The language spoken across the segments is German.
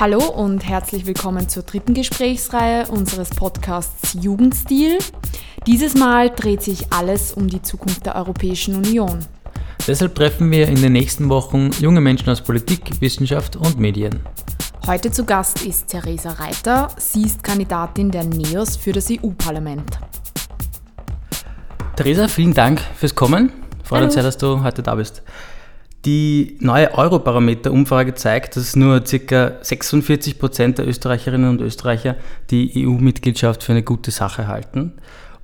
Hallo und herzlich willkommen zur dritten Gesprächsreihe unseres Podcasts Jugendstil. Dieses Mal dreht sich alles um die Zukunft der Europäischen Union. Deshalb treffen wir in den nächsten Wochen junge Menschen aus Politik, Wissenschaft und Medien. Heute zu Gast ist Theresa Reiter. Sie ist Kandidatin der NEOS für das EU-Parlament. Theresa, vielen Dank fürs Kommen. Freut uns sehr, dass du heute da bist. Die neue Eurobarometer-Umfrage zeigt, dass nur ca. 46 Prozent der Österreicherinnen und Österreicher die EU-Mitgliedschaft für eine gute Sache halten.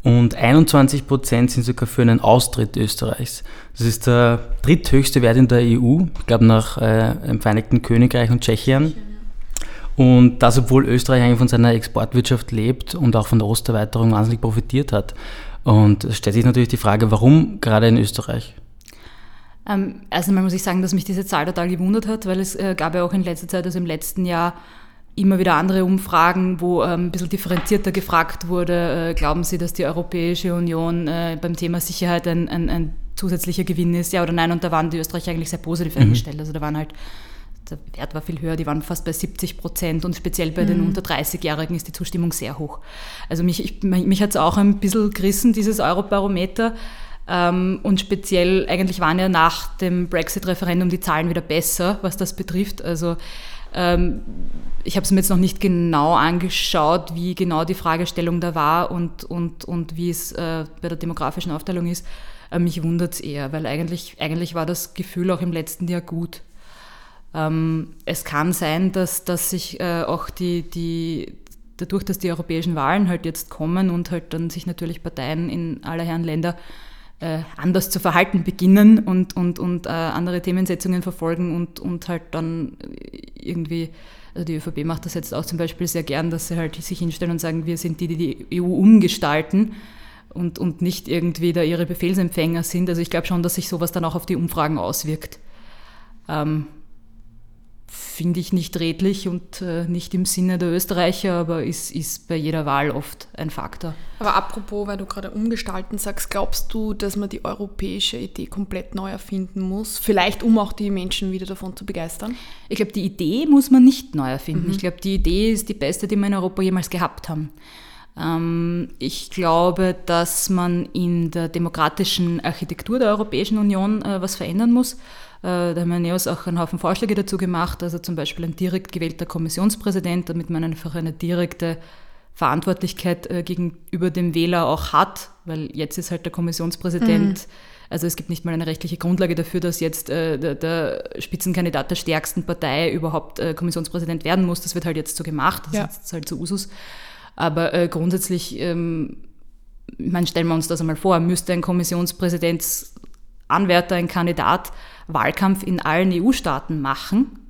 Und 21 Prozent sind sogar für einen Austritt Österreichs. Das ist der dritthöchste Wert in der EU, ich glaube nach äh, dem Vereinigten Königreich und Tschechien. Und das, obwohl Österreich eigentlich von seiner Exportwirtschaft lebt und auch von der Osterweiterung wahnsinnig profitiert hat. Und es stellt sich natürlich die Frage, warum gerade in Österreich? Ähm, erst einmal muss ich sagen, dass mich diese Zahl total gewundert hat, weil es äh, gab ja auch in letzter Zeit, also im letzten Jahr, immer wieder andere Umfragen, wo ähm, ein bisschen differenzierter gefragt wurde, äh, glauben Sie, dass die Europäische Union äh, beim Thema Sicherheit ein, ein, ein, zusätzlicher Gewinn ist, ja oder nein? Und da waren die Österreicher eigentlich sehr positiv mhm. eingestellt. Also da waren halt, der Wert war viel höher, die waren fast bei 70 Prozent und speziell bei mhm. den unter 30-Jährigen ist die Zustimmung sehr hoch. Also mich, ich, mich hat es auch ein bisschen gerissen, dieses Eurobarometer. Ähm, und speziell eigentlich waren ja nach dem Brexit-Referendum die Zahlen wieder besser, was das betrifft. Also ähm, ich habe es mir jetzt noch nicht genau angeschaut, wie genau die Fragestellung da war und, und, und wie es äh, bei der demografischen Aufteilung ist. Äh, mich wundert es eher, weil eigentlich, eigentlich war das Gefühl auch im letzten Jahr gut. Ähm, es kann sein, dass, dass sich äh, auch die, die, dadurch, dass die europäischen Wahlen halt jetzt kommen und halt dann sich natürlich Parteien in aller Herren Länder anders zu verhalten beginnen und, und, und äh, andere Themensetzungen verfolgen und, und halt dann irgendwie, also die ÖVP macht das jetzt auch zum Beispiel sehr gern, dass sie halt sich hinstellen und sagen, wir sind die, die die EU umgestalten und, und nicht irgendwie da ihre Befehlsempfänger sind. Also ich glaube schon, dass sich sowas dann auch auf die Umfragen auswirkt. Ähm, finde ich nicht redlich und äh, nicht im Sinne der Österreicher, aber ist, ist bei jeder Wahl oft ein Faktor. Aber apropos, weil du gerade umgestalten sagst, glaubst du, dass man die europäische Idee komplett neu erfinden muss? Vielleicht, um auch die Menschen wieder davon zu begeistern? Ich glaube, die Idee muss man nicht neu erfinden. Mhm. Ich glaube, die Idee ist die beste, die wir in Europa jemals gehabt haben. Ähm, ich glaube, dass man in der demokratischen Architektur der Europäischen Union äh, was verändern muss. Äh, da haben wir NEOS auch einen Haufen Vorschläge dazu gemacht, also zum Beispiel ein direkt gewählter Kommissionspräsident, damit man einfach eine direkte Verantwortlichkeit äh, gegenüber dem Wähler auch hat, weil jetzt ist halt der Kommissionspräsident, mhm. also es gibt nicht mal eine rechtliche Grundlage dafür, dass jetzt äh, der, der, Spitzenkandidat der stärksten Partei überhaupt äh, Kommissionspräsident werden muss. Das wird halt jetzt so gemacht, das ja. ist halt so Usus. Aber äh, grundsätzlich, ähm, ich meine, stellen wir uns das einmal vor, müsste ein Kommissionspräsidentsanwärter, ein Kandidat Wahlkampf in allen EU-Staaten machen,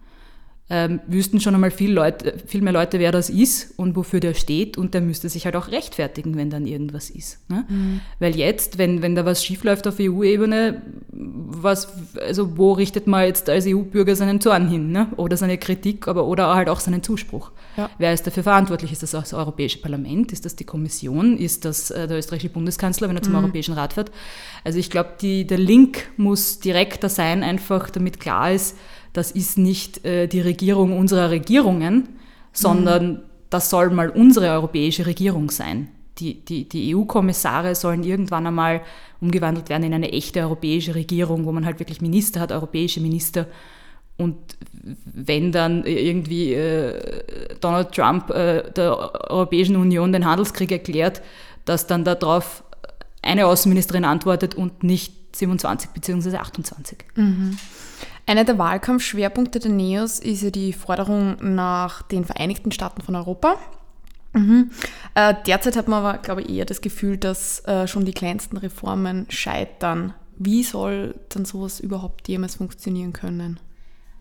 ähm, wüssten schon einmal viel, Leute, viel mehr Leute, wer das ist und wofür der steht und der müsste sich halt auch rechtfertigen, wenn dann irgendwas ist. Ne? Mhm. Weil jetzt, wenn, wenn da was schiefläuft auf EU-Ebene, was, also wo richtet man jetzt als EU-Bürger seinen Zorn hin? Ne? Oder seine Kritik, aber oder halt auch seinen Zuspruch. Ja. Wer ist dafür verantwortlich? Ist das das Europäische Parlament? Ist das die Kommission? Ist das äh, der österreichische Bundeskanzler, wenn er zum mhm. Europäischen Rat fährt? Also ich glaube, der Link muss direkter sein, einfach damit klar ist, das ist nicht äh, die Regierung unserer Regierungen, sondern mhm. das soll mal unsere europäische Regierung sein. Die, die, die EU-Kommissare sollen irgendwann einmal umgewandelt werden in eine echte europäische Regierung, wo man halt wirklich Minister hat, europäische Minister. Und wenn dann irgendwie äh, Donald Trump äh, der Europäischen Union den Handelskrieg erklärt, dass dann darauf eine Außenministerin antwortet und nicht 27 bzw. 28. Mhm. Einer der Wahlkampfschwerpunkte der NEOS ist ja die Forderung nach den Vereinigten Staaten von Europa. Mhm. Äh, derzeit hat man aber, glaube ich, eher das Gefühl, dass äh, schon die kleinsten Reformen scheitern. Wie soll dann sowas überhaupt jemals funktionieren können?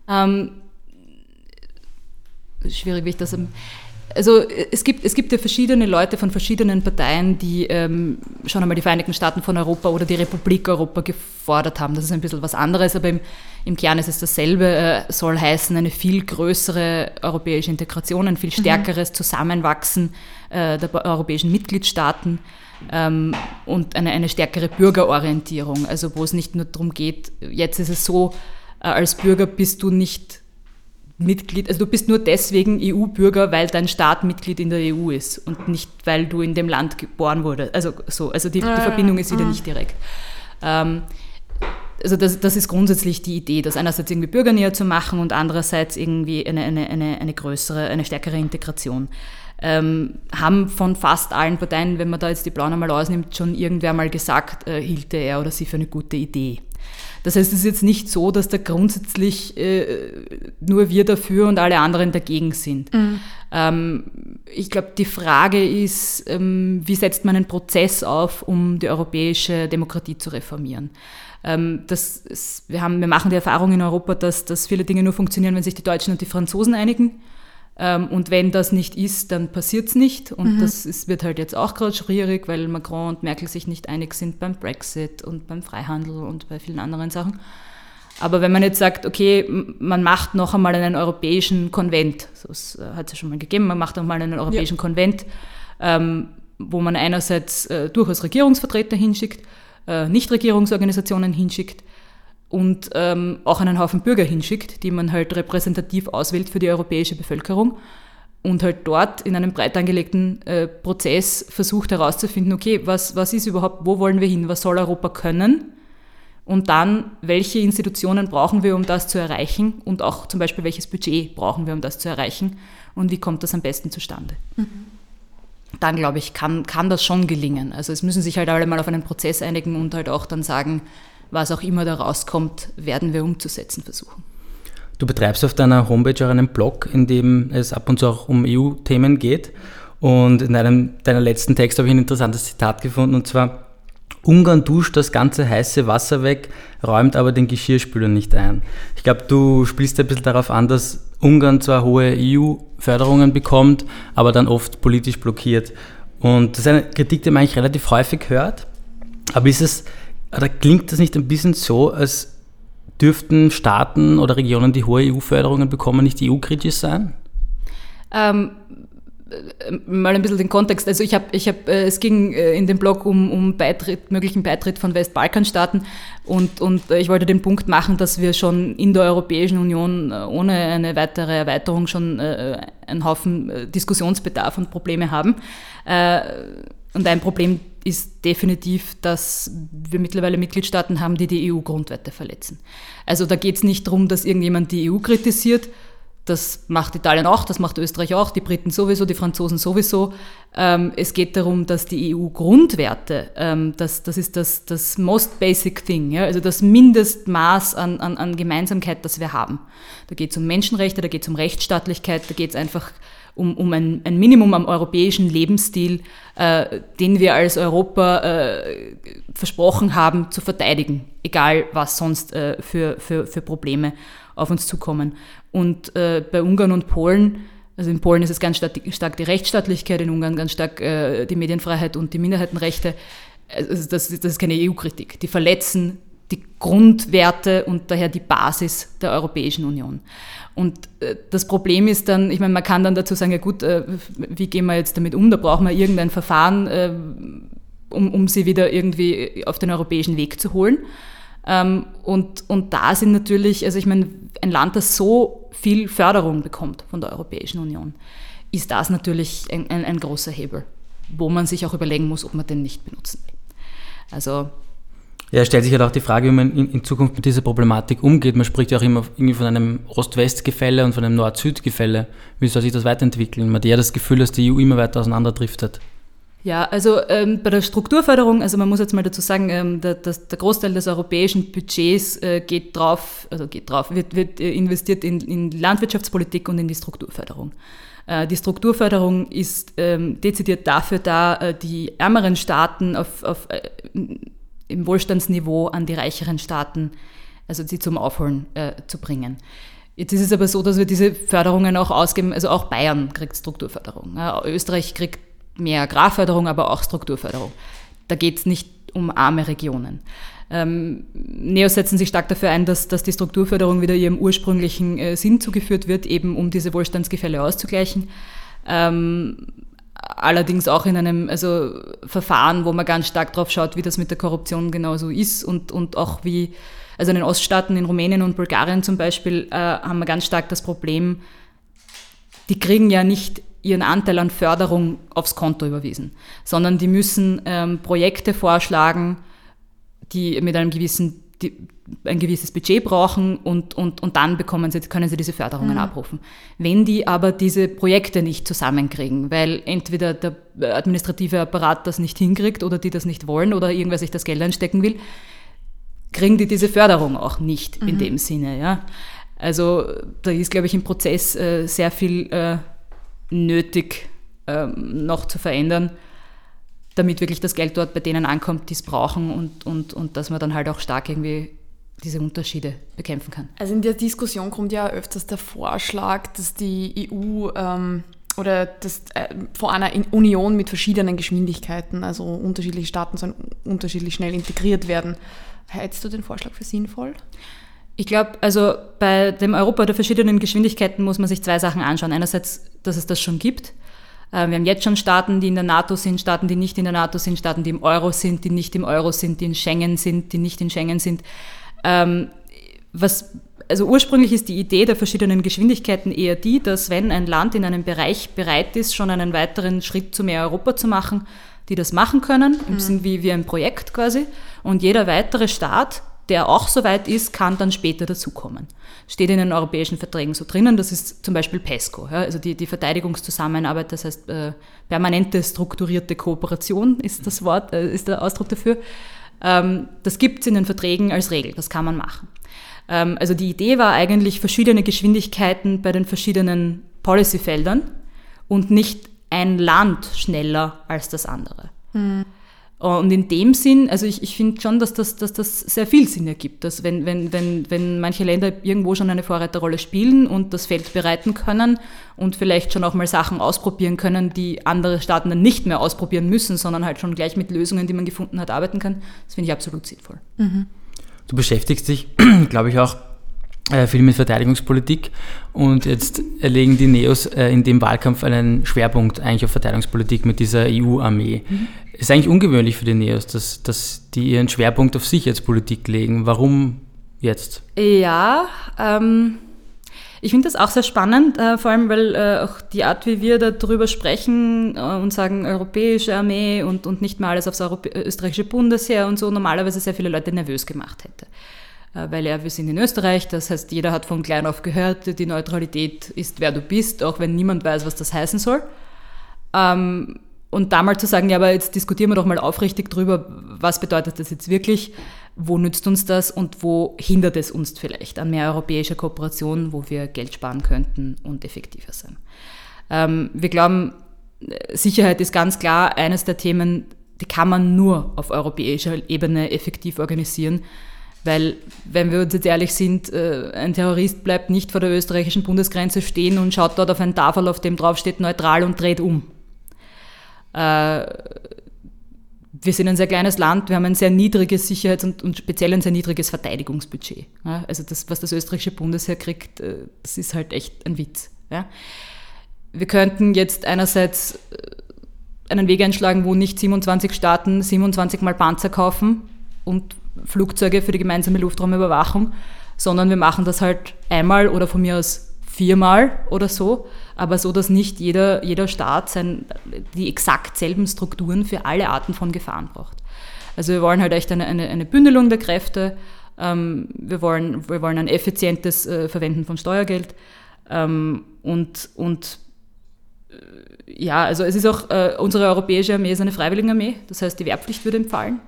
Ähm, schwierig, wie ich das also es gibt, es gibt ja verschiedene Leute von verschiedenen Parteien, die ähm, schon einmal die Vereinigten Staaten von Europa oder die Republik Europa gefordert haben. Das ist ein bisschen was anderes, aber im, im Kern ist es dasselbe, äh, soll heißen eine viel größere europäische Integration, ein viel mhm. stärkeres Zusammenwachsen äh, der europäischen Mitgliedstaaten ähm, und eine, eine stärkere Bürgerorientierung. Also wo es nicht nur darum geht, jetzt ist es so, äh, als Bürger bist du nicht Mitglied, also du bist nur deswegen EU-Bürger, weil dein Staat Mitglied in der EU ist und nicht, weil du in dem Land geboren wurdest. Also so, also die, die Verbindung ist wieder mhm. nicht direkt. Ähm, also das, das ist grundsätzlich die Idee, das einerseits irgendwie bürgernäher zu machen und andererseits irgendwie eine, eine, eine, eine größere, eine stärkere Integration. Ähm, haben von fast allen Parteien, wenn man da jetzt die Blauen einmal ausnimmt, schon irgendwer mal gesagt, äh, hielte er oder sie für eine gute Idee. Das heißt, es ist jetzt nicht so, dass da grundsätzlich äh, nur wir dafür und alle anderen dagegen sind. Mhm. Ähm, ich glaube, die Frage ist, ähm, wie setzt man einen Prozess auf, um die europäische Demokratie zu reformieren? Ähm, das ist, wir, haben, wir machen die Erfahrung in Europa, dass, dass viele Dinge nur funktionieren, wenn sich die Deutschen und die Franzosen einigen. Ähm, und wenn das nicht ist, dann passiert es nicht. Und mhm. das ist, wird halt jetzt auch gerade schwierig, weil Macron und Merkel sich nicht einig sind beim Brexit und beim Freihandel und bei vielen anderen Sachen. Aber wenn man jetzt sagt, okay, man macht noch einmal einen europäischen Konvent, das äh, hat es ja schon mal gegeben, man macht noch mal einen europäischen ja. Konvent, ähm, wo man einerseits äh, durchaus Regierungsvertreter hinschickt, äh, Nichtregierungsorganisationen hinschickt, und ähm, auch einen Haufen Bürger hinschickt, die man halt repräsentativ auswählt für die europäische Bevölkerung und halt dort in einem breit angelegten äh, Prozess versucht herauszufinden, okay, was, was ist überhaupt, wo wollen wir hin, was soll Europa können und dann, welche Institutionen brauchen wir, um das zu erreichen und auch zum Beispiel, welches Budget brauchen wir, um das zu erreichen und wie kommt das am besten zustande. Mhm. Dann, glaube ich, kann, kann das schon gelingen. Also es müssen sich halt alle mal auf einen Prozess einigen und halt auch dann sagen, was auch immer da rauskommt, werden wir umzusetzen versuchen. Du betreibst auf deiner Homepage auch einen Blog, in dem es ab und zu auch um EU-Themen geht. Und in einem deiner letzten Text habe ich ein interessantes Zitat gefunden, und zwar, Ungarn duscht das ganze heiße Wasser weg, räumt aber den Geschirrspüler nicht ein. Ich glaube, du spielst ein bisschen darauf an, dass Ungarn zwar hohe EU-Förderungen bekommt, aber dann oft politisch blockiert. Und das ist eine Kritik, die man eigentlich relativ häufig hört. Aber ist es oder klingt das nicht ein bisschen so, als dürften Staaten oder Regionen, die hohe EU-Förderungen bekommen, nicht EU-kritisch sein? Ähm, äh, mal ein bisschen den Kontext. Also ich habe, ich hab, äh, es ging äh, in dem Blog um, um Beitritt, möglichen Beitritt von Westbalkanstaaten und, und ich wollte den Punkt machen, dass wir schon in der Europäischen Union ohne eine weitere Erweiterung schon einen Haufen Diskussionsbedarf und Probleme haben. Und ein Problem ist definitiv, dass wir mittlerweile Mitgliedstaaten haben, die die EU-Grundwerte verletzen. Also da geht es nicht darum, dass irgendjemand die EU kritisiert. Das macht Italien auch, das macht Österreich auch, die Briten sowieso, die Franzosen sowieso. Ähm, es geht darum, dass die EU-Grundwerte, ähm, das, das ist das, das most basic thing, ja? also das Mindestmaß an, an, an Gemeinsamkeit, das wir haben. Da geht es um Menschenrechte, da geht es um Rechtsstaatlichkeit, da geht es einfach um, um ein, ein Minimum am europäischen Lebensstil, äh, den wir als Europa äh, versprochen haben zu verteidigen, egal was sonst äh, für, für, für Probleme auf uns zukommen. Und äh, bei Ungarn und Polen, also in Polen ist es ganz stark die Rechtsstaatlichkeit, in Ungarn ganz stark äh, die Medienfreiheit und die Minderheitenrechte. Also das, das ist keine EU-Kritik. Die verletzen die Grundwerte und daher die Basis der Europäischen Union. Und äh, das Problem ist dann, ich meine, man kann dann dazu sagen, ja gut, äh, wie gehen wir jetzt damit um? Da brauchen wir irgendein Verfahren, äh, um, um sie wieder irgendwie auf den europäischen Weg zu holen. Ähm, und, und da sind natürlich, also ich meine, ein Land, das so viel Förderung bekommt von der Europäischen Union, ist das natürlich ein, ein, ein großer Hebel, wo man sich auch überlegen muss, ob man den nicht benutzen will. Also ja, stellt sich halt auch die Frage, wie man in, in, Zukunft mit dieser Problematik umgeht. Man spricht ja auch immer irgendwie von einem Ost-West-Gefälle und von einem Nord-Süd-Gefälle. Wie soll sich das weiterentwickeln? Man hat ja das Gefühl, dass die EU immer weiter auseinanderdriftet. Ja, also ähm, bei der Strukturförderung, also man muss jetzt mal dazu sagen, ähm, der, das, der, Großteil des europäischen Budgets äh, geht drauf, also geht drauf, wird, wird äh, investiert in, in Landwirtschaftspolitik und in die Strukturförderung. Äh, die Strukturförderung ist ähm, dezidiert dafür da, äh, die ärmeren Staaten auf, auf äh, im Wohlstandsniveau an die reicheren Staaten, also sie zum Aufholen äh, zu bringen. Jetzt ist es aber so, dass wir diese Förderungen auch ausgeben, also auch Bayern kriegt Strukturförderung. Ja, Österreich kriegt mehr Agrarförderung, aber auch Strukturförderung. Da geht es nicht um arme Regionen. Ähm, Neos setzen sich stark dafür ein, dass, dass die Strukturförderung wieder ihrem ursprünglichen äh, Sinn zugeführt wird, eben um diese Wohlstandsgefälle auszugleichen. Ähm, allerdings auch in einem also Verfahren, wo man ganz stark drauf schaut, wie das mit der Korruption genauso ist und, und auch wie, also in den Oststaaten, in Rumänien und Bulgarien zum Beispiel, äh, haben wir ganz stark das Problem, die kriegen ja nicht ihren Anteil an Förderung aufs Konto überwiesen, sondern die müssen ähm, Projekte vorschlagen, die mit einem gewissen die ein gewisses Budget brauchen und, und, und dann bekommen sie, können sie diese Förderungen mhm. abrufen. Wenn die aber diese Projekte nicht zusammenkriegen, weil entweder der administrative Apparat das nicht hinkriegt oder die das nicht wollen oder irgendwer sich das Geld einstecken will, kriegen die diese Förderung auch nicht mhm. in dem Sinne. Ja? Also da ist, glaube ich, im Prozess äh, sehr viel äh, nötig äh, noch zu verändern damit wirklich das Geld dort bei denen ankommt, die es brauchen und, und, und dass man dann halt auch stark irgendwie diese Unterschiede bekämpfen kann. Also in der Diskussion kommt ja öfters der Vorschlag, dass die EU ähm, oder das, äh, vor einer Union mit verschiedenen Geschwindigkeiten, also unterschiedliche Staaten sollen unterschiedlich schnell integriert werden. Hältst du den Vorschlag für sinnvoll? Ich glaube, also bei dem Europa der verschiedenen Geschwindigkeiten muss man sich zwei Sachen anschauen. Einerseits, dass es das schon gibt wir haben jetzt schon Staaten, die in der NATO sind, Staaten, die nicht in der NATO sind, Staaten, die im Euro sind, die nicht im Euro sind, die in Schengen sind, die nicht in Schengen sind. Ähm, was, also ursprünglich ist die Idee der verschiedenen Geschwindigkeiten eher die, dass wenn ein Land in einem Bereich bereit ist, schon einen weiteren Schritt zu mehr Europa zu machen, die das machen können, im mhm. Sinn wie, wie ein Projekt quasi. Und jeder weitere Staat der auch so weit ist, kann dann später dazukommen. Steht in den europäischen Verträgen so drinnen, das ist zum Beispiel PESCO, ja, also die, die Verteidigungszusammenarbeit, das heißt äh, permanente strukturierte Kooperation ist das Wort, äh, ist der Ausdruck dafür. Ähm, das gibt es in den Verträgen als Regel, das kann man machen. Ähm, also die Idee war eigentlich verschiedene Geschwindigkeiten bei den verschiedenen Policyfeldern und nicht ein Land schneller als das andere. Hm. Und in dem Sinn, also ich, ich finde schon, dass das, dass das sehr viel Sinn ergibt, dass wenn, wenn, wenn, wenn manche Länder irgendwo schon eine Vorreiterrolle spielen und das Feld bereiten können und vielleicht schon auch mal Sachen ausprobieren können, die andere Staaten dann nicht mehr ausprobieren müssen, sondern halt schon gleich mit Lösungen, die man gefunden hat, arbeiten kann, das finde ich absolut sinnvoll. Mhm. Du beschäftigst dich, glaube ich, auch äh, viel mit Verteidigungspolitik und jetzt legen die Neos äh, in dem Wahlkampf einen Schwerpunkt eigentlich auf Verteidigungspolitik mit dieser EU-Armee. Mhm. Ist eigentlich ungewöhnlich für die Neos, dass, dass die ihren Schwerpunkt auf Sicherheitspolitik legen. Warum jetzt? Ja, ähm, ich finde das auch sehr spannend, äh, vor allem weil äh, auch die Art, wie wir darüber sprechen äh, und sagen europäische Armee und, und nicht mal alles aufs Europä österreichische Bundesheer und so normalerweise sehr viele Leute nervös gemacht hätte. Äh, weil ja, wir sind in Österreich, das heißt, jeder hat von klein auf gehört, die Neutralität ist, wer du bist, auch wenn niemand weiß, was das heißen soll. Ähm, und da mal zu sagen, ja, aber jetzt diskutieren wir doch mal aufrichtig drüber, was bedeutet das jetzt wirklich, wo nützt uns das und wo hindert es uns vielleicht an mehr europäischer Kooperation, wo wir Geld sparen könnten und effektiver sein. Ähm, wir glauben, Sicherheit ist ganz klar eines der Themen, die kann man nur auf europäischer Ebene effektiv organisieren. Weil, wenn wir uns jetzt ehrlich sind, äh, ein Terrorist bleibt nicht vor der österreichischen Bundesgrenze stehen und schaut dort auf ein Tafel, auf dem drauf steht neutral und dreht um. Äh, wir sind ein sehr kleines Land, wir haben ein sehr niedriges Sicherheits- und, und speziell ein sehr niedriges Verteidigungsbudget. Also das, was das österreichische Bundesheer kriegt, äh, das ist halt echt ein Witz. Wir könnten jetzt einerseits einen Weg einschlagen, wo nicht 27 Staaten 27 Mal Panzer kaufen und Flugzeuge für die gemeinsame Luftraumüberwachung, sondern wir machen das halt einmal oder von mir aus viermal oder so, aber so, dass nicht jeder, jeder Staat sein, die exakt selben Strukturen für alle Arten von Gefahren braucht. Also wir wollen halt echt eine, eine, eine Bündelung der Kräfte, ähm, wir, wollen, wir wollen ein effizientes äh, Verwenden von Steuergeld ähm, und, und äh, ja, also es ist auch, äh, unsere europäische Armee ist eine Freiwilligenarmee, das heißt, die Wehrpflicht würde empfallen.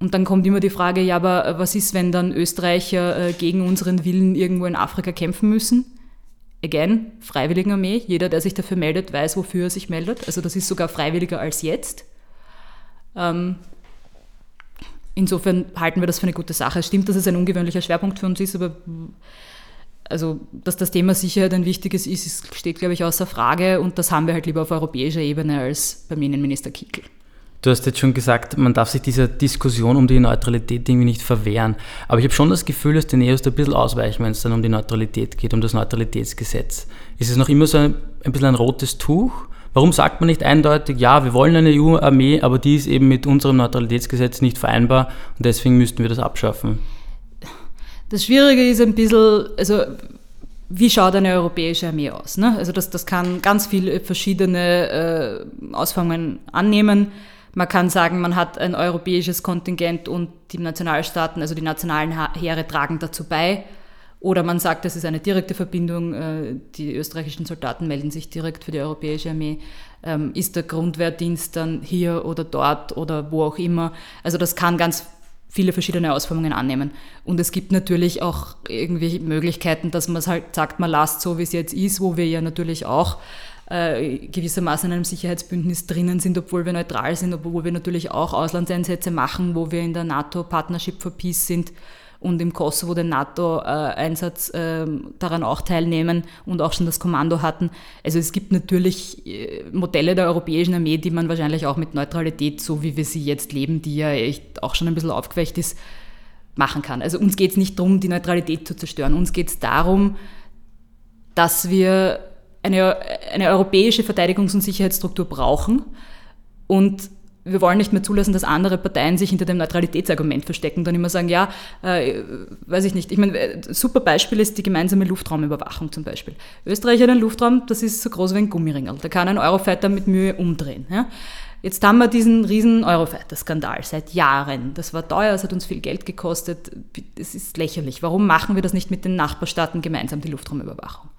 Und dann kommt immer die Frage, ja, aber was ist, wenn dann Österreicher äh, gegen unseren Willen irgendwo in Afrika kämpfen müssen? Again, Freiwilligenarmee. Jeder, der sich dafür meldet, weiß, wofür er sich meldet. Also das ist sogar freiwilliger als jetzt. Ähm, insofern halten wir das für eine gute Sache. Es stimmt, dass es ein ungewöhnlicher Schwerpunkt für uns ist, aber also, dass das Thema Sicherheit ein wichtiges ist, steht, glaube ich, außer Frage. Und das haben wir halt lieber auf europäischer Ebene als beim Innenminister Kickel. Du hast jetzt schon gesagt, man darf sich dieser Diskussion um die Neutralität irgendwie nicht verwehren. Aber ich habe schon das Gefühl, dass die Neos da ein bisschen ausweichen, wenn es dann um die Neutralität geht, um das Neutralitätsgesetz. Ist es noch immer so ein, ein bisschen ein rotes Tuch? Warum sagt man nicht eindeutig, ja, wir wollen eine EU-Armee, aber die ist eben mit unserem Neutralitätsgesetz nicht vereinbar und deswegen müssten wir das abschaffen? Das Schwierige ist ein bisschen, also wie schaut eine europäische Armee aus? Ne? Also das, das kann ganz viele verschiedene äh, Ausformungen annehmen. Man kann sagen, man hat ein europäisches Kontingent und die Nationalstaaten, also die nationalen Heere tragen dazu bei. Oder man sagt, es ist eine direkte Verbindung, äh, die österreichischen Soldaten melden sich direkt für die europäische Armee. Ähm, ist der Grundwehrdienst dann hier oder dort oder wo auch immer? Also das kann ganz viele verschiedene Ausformungen annehmen. Und es gibt natürlich auch irgendwie Möglichkeiten, dass man es halt sagt, man lasst so, wie es jetzt ist, wo wir ja natürlich auch äh, gewissermaßen in einem Sicherheitsbündnis drinnen sind, obwohl wir neutral sind, obwohl wir natürlich auch Auslandseinsätze machen, wo wir in der NATO Partnership for Peace sind und im Kosovo den NATO-Einsatz äh, daran auch teilnehmen und auch schon das Kommando hatten. Also es gibt natürlich äh, Modelle der europäischen Armee, die man wahrscheinlich auch mit Neutralität, so wie wir sie jetzt leben, die ja echt auch schon ein bisschen aufgeweicht ist, machen kann. Also uns geht es nicht darum, die Neutralität zu zerstören. Uns geht es darum, dass wir eine, eine europäische Verteidigungs- und Sicherheitsstruktur brauchen und wir wollen nicht mehr zulassen, dass andere Parteien sich hinter dem Neutralitätsargument verstecken und dann immer sagen, ja, äh, weiß ich nicht. Ich meine, äh, super Beispiel ist die gemeinsame Luftraumüberwachung zum Beispiel. Österreich hat einen Luftraum, das ist so groß wie ein Gummiringel. Da kann ein Eurofighter mit Mühe umdrehen. Ja? Jetzt haben wir diesen riesen Eurofighter-Skandal seit Jahren. Das war teuer, es hat uns viel Geld gekostet. Es ist lächerlich. Warum machen wir das nicht mit den Nachbarstaaten gemeinsam, die Luftraumüberwachung?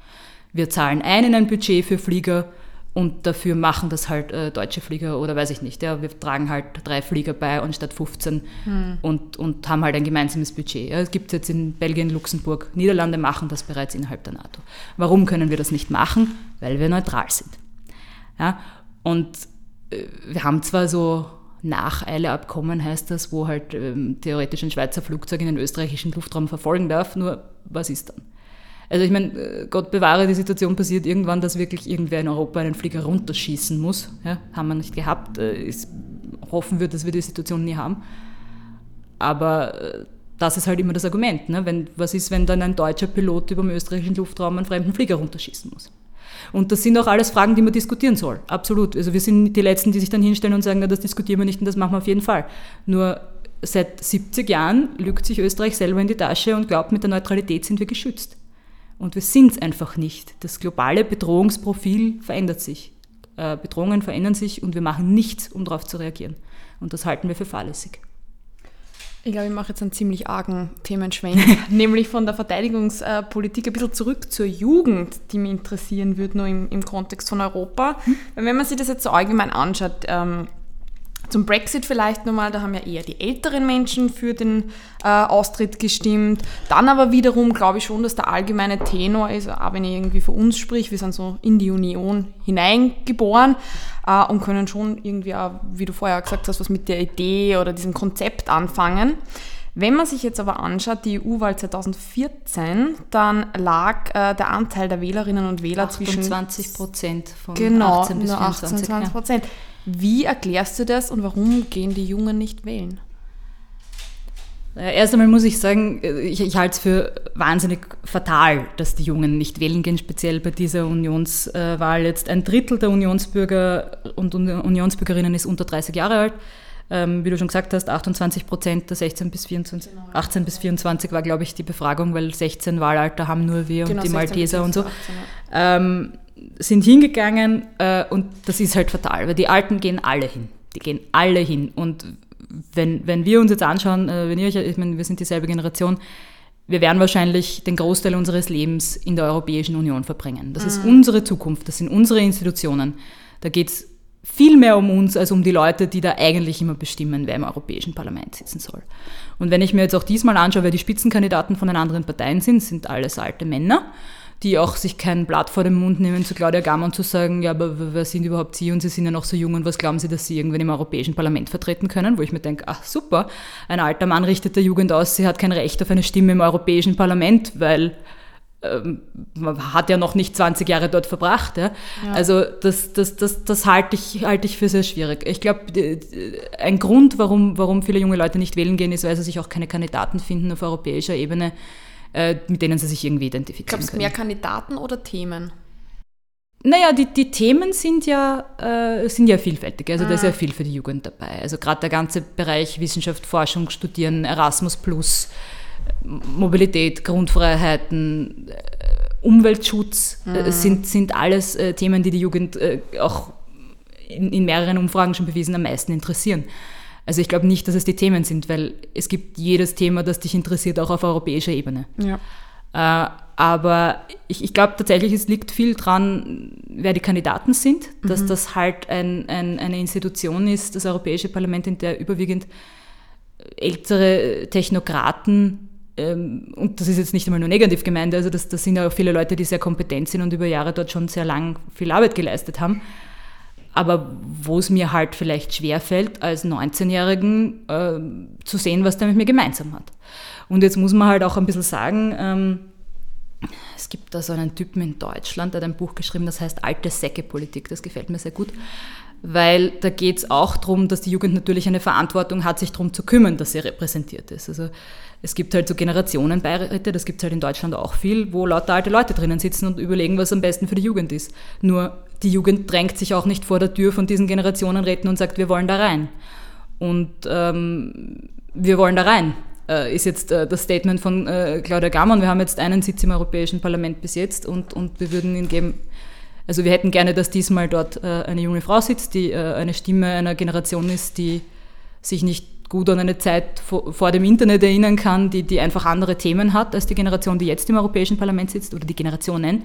Wir zahlen ein in ein Budget für Flieger, und dafür machen das halt äh, deutsche Flieger oder weiß ich nicht. Ja, wir tragen halt drei Flieger bei anstatt 15 hm. und, und haben halt ein gemeinsames Budget. Ja, es gibt jetzt in Belgien, Luxemburg, Niederlande machen das bereits innerhalb der NATO. Warum können wir das nicht machen? Weil wir neutral sind. Ja, und äh, wir haben zwar so Nacheileabkommen, heißt das, wo halt ähm, theoretisch ein Schweizer Flugzeug in den österreichischen Luftraum verfolgen darf, nur was ist dann? Also ich meine, äh, Gott bewahre, die Situation passiert irgendwann, dass wirklich irgendwer in Europa einen Flieger runterschießen muss. Ja, haben wir nicht gehabt. Äh, ist, hoffen wir, dass wir die Situation nie haben. Aber äh, das ist halt immer das Argument. Ne? Wenn, was ist, wenn dann ein deutscher Pilot über dem österreichischen Luftraum einen fremden Flieger runterschießen muss? Und das sind auch alles Fragen, die man diskutieren soll. Absolut. Also wir sind die Letzten, die sich dann hinstellen und sagen, na, das diskutieren wir nicht und das machen wir auf jeden Fall. Nur seit 70 Jahren lügt sich Österreich selber in die Tasche und glaubt, mit der Neutralität sind wir geschützt. Und wir sind es einfach nicht. Das globale Bedrohungsprofil verändert sich. Äh, Bedrohungen verändern sich und wir machen nichts, um darauf zu reagieren. Und das halten wir für fahrlässig. Ich glaube, ich mache jetzt einen ziemlich argen Themenschwenk, nämlich von der Verteidigungspolitik ein bisschen zurück zur Jugend, die mich interessieren würde, nur im, im Kontext von Europa. Hm. Weil wenn man sich das jetzt so allgemein anschaut, ähm, zum Brexit vielleicht nochmal, da haben ja eher die älteren Menschen für den äh, Austritt gestimmt. Dann aber wiederum glaube ich schon, dass der allgemeine Tenor ist, auch wenn ich irgendwie für uns sprich, wir sind so in die Union hineingeboren äh, und können schon irgendwie auch, wie du vorher gesagt hast, was mit der Idee oder diesem Konzept anfangen. Wenn man sich jetzt aber anschaut, die EU-Wahl 2014, dann lag äh, der Anteil der Wählerinnen und Wähler 28 zwischen 20 Prozent von genau, 18 bis 24. 18, 20 Prozent. Ja. Wie erklärst du das und warum gehen die Jungen nicht wählen? Erst einmal muss ich sagen, ich, ich halte es für wahnsinnig fatal, dass die Jungen nicht wählen gehen, speziell bei dieser Unionswahl. Jetzt ein Drittel der Unionsbürger und Unionsbürgerinnen ist unter 30 Jahre alt. Ähm, wie du schon gesagt hast, 28 Prozent der 16 bis 24, 18 bis 24 war, glaube ich, die Befragung, weil 16 Wahlalter haben nur wir genau, und die Malteser und so. 18, ja. ähm, sind hingegangen äh, und das ist halt fatal, weil die Alten gehen alle hin. Die gehen alle hin. Und wenn, wenn wir uns jetzt anschauen, äh, wenn ihr euch, ich meine, wir sind dieselbe Generation, wir werden wahrscheinlich den Großteil unseres Lebens in der Europäischen Union verbringen. Das mhm. ist unsere Zukunft, das sind unsere Institutionen. Da geht es viel mehr um uns als um die Leute, die da eigentlich immer bestimmen, wer im Europäischen Parlament sitzen soll. Und wenn ich mir jetzt auch diesmal anschaue, wer die Spitzenkandidaten von den anderen Parteien sind, sind alles alte Männer die auch sich kein Blatt vor den Mund nehmen, zu Claudia Gammann zu sagen, ja, aber wer sind überhaupt Sie und Sie sind ja noch so jung und was glauben Sie, dass Sie irgendwann im Europäischen Parlament vertreten können? Wo ich mir denke, ach super, ein alter Mann richtet der Jugend aus, sie hat kein Recht auf eine Stimme im Europäischen Parlament, weil ähm, man hat ja noch nicht 20 Jahre dort verbracht. Ja? ja. Also das, das, das, das halte ich, halte ich für sehr schwierig. Ich glaube, ein Grund, warum, warum viele junge Leute nicht wählen gehen, ist, weil sie sich auch keine Kandidaten finden auf europäischer Ebene, äh, mit denen sie sich irgendwie identifizieren Glaubst du mehr Kandidaten oder Themen? naja, die, die Themen sind ja, äh, sind ja vielfältig. Also da ist ja viel für die Jugend dabei. Also gerade der ganze Bereich Wissenschaft, Forschung, Studieren, Erasmus Plus, Mobilität, Grundfreiheiten, äh, Umweltschutz äh, sind, sind alles äh, Themen, die die Jugend äh, auch in, in mehreren Umfragen schon bewiesen am meisten interessieren. Also ich glaube nicht, dass es die Themen sind, weil es gibt jedes Thema, das dich interessiert, auch auf europäischer Ebene. Ja. Äh, aber ich, ich glaube tatsächlich, es liegt viel dran, wer die Kandidaten sind, dass das halt ein, ein, eine Institution ist, das Europäische Parlament, in der überwiegend ältere Technokraten, ähm, und das ist jetzt nicht einmal nur negativ gemeint, also das, das sind ja auch viele Leute, die sehr kompetent sind und über Jahre dort schon sehr lang viel Arbeit geleistet haben. Aber wo es mir halt vielleicht schwerfällt, als 19-Jährigen äh, zu sehen, was der mit mir gemeinsam hat. Und jetzt muss man halt auch ein bisschen sagen, ähm, es gibt da so einen Typen in Deutschland, der hat ein Buch geschrieben, das heißt Alte Säcke-Politik. Das gefällt mir sehr gut, weil da geht es auch darum, dass die Jugend natürlich eine Verantwortung hat, sich darum zu kümmern, dass sie repräsentiert ist. Also es gibt halt so Generationenbeiräte, das gibt es halt in Deutschland auch viel, wo lauter alte Leute drinnen sitzen und überlegen, was am besten für die Jugend ist. Nur die Jugend drängt sich auch nicht vor der Tür von diesen Generationenräten und sagt, wir wollen da rein. Und ähm, wir wollen da rein äh, ist jetzt äh, das Statement von äh, Claudia Gammann. Wir haben jetzt einen Sitz im Europäischen Parlament bis jetzt und, und wir würden ihn geben, also wir hätten gerne, dass diesmal dort äh, eine junge Frau sitzt, die äh, eine Stimme einer Generation ist, die sich nicht gut an eine Zeit vor, dem Internet erinnern kann, die, die einfach andere Themen hat als die Generation, die jetzt im Europäischen Parlament sitzt oder die Generationen.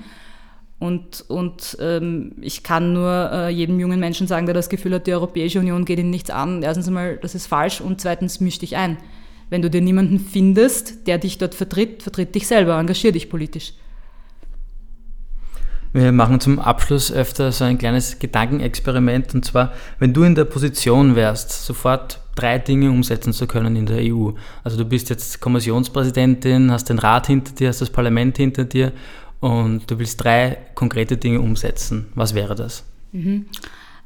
Und, und ähm, ich kann nur äh, jedem jungen Menschen sagen, der das Gefühl hat, die Europäische Union geht ihn nichts an. Erstens einmal, das ist falsch und zweitens misch dich ein. Wenn du dir niemanden findest, der dich dort vertritt, vertritt dich selber, engagier dich politisch. Wir machen zum Abschluss öfter so ein kleines Gedankenexperiment und zwar, wenn du in der Position wärst, sofort drei Dinge umsetzen zu können in der EU. Also du bist jetzt Kommissionspräsidentin, hast den Rat hinter dir, hast das Parlament hinter dir und du willst drei konkrete Dinge umsetzen. Was wäre das? Mhm.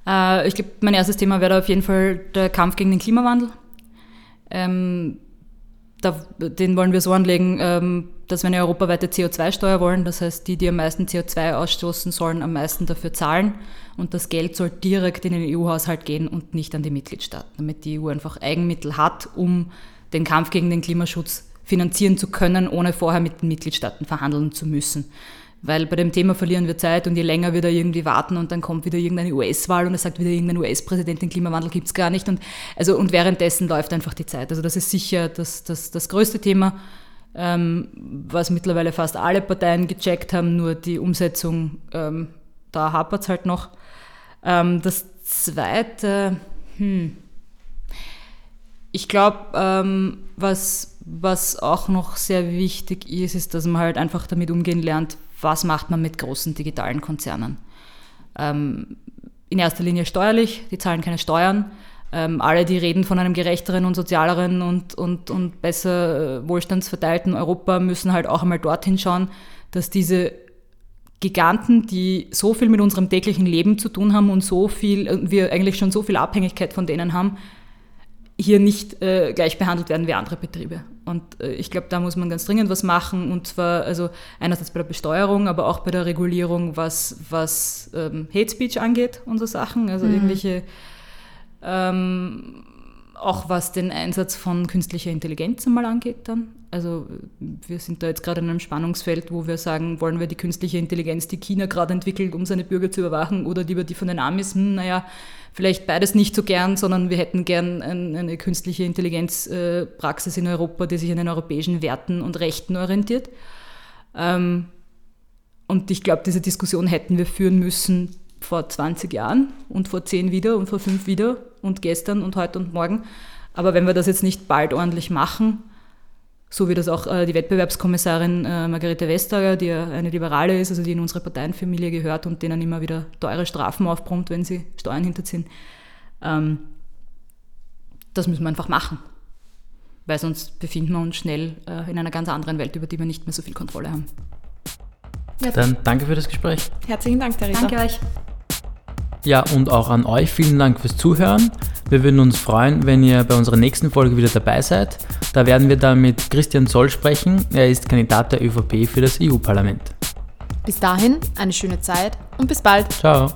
Äh, ich glaube, mein erstes Thema wäre auf jeden Fall der Kampf gegen den Klimawandel. Ähm, da, den wollen wir so anlegen, ähm, dass wir eine europaweite CO2-Steuer wollen. Das heißt, die, die am meisten CO2 ausstoßen, sollen am meisten dafür zahlen. Und das Geld soll direkt in den EU-Haushalt gehen und nicht an die Mitgliedstaaten, damit die EU einfach Eigenmittel hat, um den Kampf gegen den Klimaschutz finanzieren zu können, ohne vorher mit den Mitgliedstaaten verhandeln zu müssen. Weil bei dem Thema verlieren wir Zeit und je länger wir da irgendwie warten und dann kommt wieder irgendeine US-Wahl und es sagt wieder irgendein US-Präsident, den Klimawandel gibt es gar nicht. Und, also, und währenddessen läuft einfach die Zeit. Also das ist sicher das, das, das größte Thema, was mittlerweile fast alle Parteien gecheckt haben, nur die Umsetzung, ähm, da hapert es halt noch. Ähm, das zweite, hm, ich glaube, ähm, was, was auch noch sehr wichtig ist, ist, dass man halt einfach damit umgehen lernt, was macht man mit großen digitalen Konzernen. Ähm, in erster Linie steuerlich, die zahlen keine Steuern. Ähm, alle, die reden von einem gerechteren und sozialeren und, und, und besser äh, wohlstandsverteilten Europa, müssen halt auch einmal dorthin schauen, dass diese Giganten, die so viel mit unserem täglichen Leben zu tun haben und so viel, äh, wir eigentlich schon so viel Abhängigkeit von denen haben, hier nicht äh, gleich behandelt werden wie andere Betriebe. Und äh, ich glaube, da muss man ganz dringend was machen. Und zwar also einerseits bei der Besteuerung, aber auch bei der Regulierung, was, was ähm, Hate Speech angeht und so Sachen. Also mhm. irgendwelche, ähm, auch was den Einsatz von künstlicher Intelligenz einmal angeht dann. Also wir sind da jetzt gerade in einem Spannungsfeld, wo wir sagen, wollen wir die künstliche Intelligenz, die China gerade entwickelt, um seine Bürger zu überwachen, oder lieber die von den Amis, hm, naja, vielleicht beides nicht so gern, sondern wir hätten gern eine künstliche Intelligenzpraxis in Europa, die sich an den europäischen Werten und Rechten orientiert. Ähm, und ich glaube, diese Diskussion hätten wir führen müssen vor 20 Jahren und vor 10 wieder und vor 5 wieder und gestern und heute und morgen. Aber wenn wir das jetzt nicht bald ordentlich machen, so wie das auch äh, die Wettbewerbskommissarin äh, Margarete Vestager, die ja eine Liberale ist, also die in unsere Parteienfamilie gehört und denen immer wieder teure Strafen aufbrummt, wenn sie Steuern hinterziehen. Ähm, das müssen wir einfach machen, weil sonst befinden wir uns schnell äh, in einer ganz anderen Welt, über die wir nicht mehr so viel Kontrolle haben. Ja, Dann danke für das Gespräch. Herzlichen Dank, Theresa. Danke euch. Ja, und auch an euch vielen Dank fürs Zuhören. Wir würden uns freuen, wenn ihr bei unserer nächsten Folge wieder dabei seid. Da werden wir dann mit Christian Zoll sprechen. Er ist Kandidat der ÖVP für das EU-Parlament. Bis dahin eine schöne Zeit und bis bald. Ciao.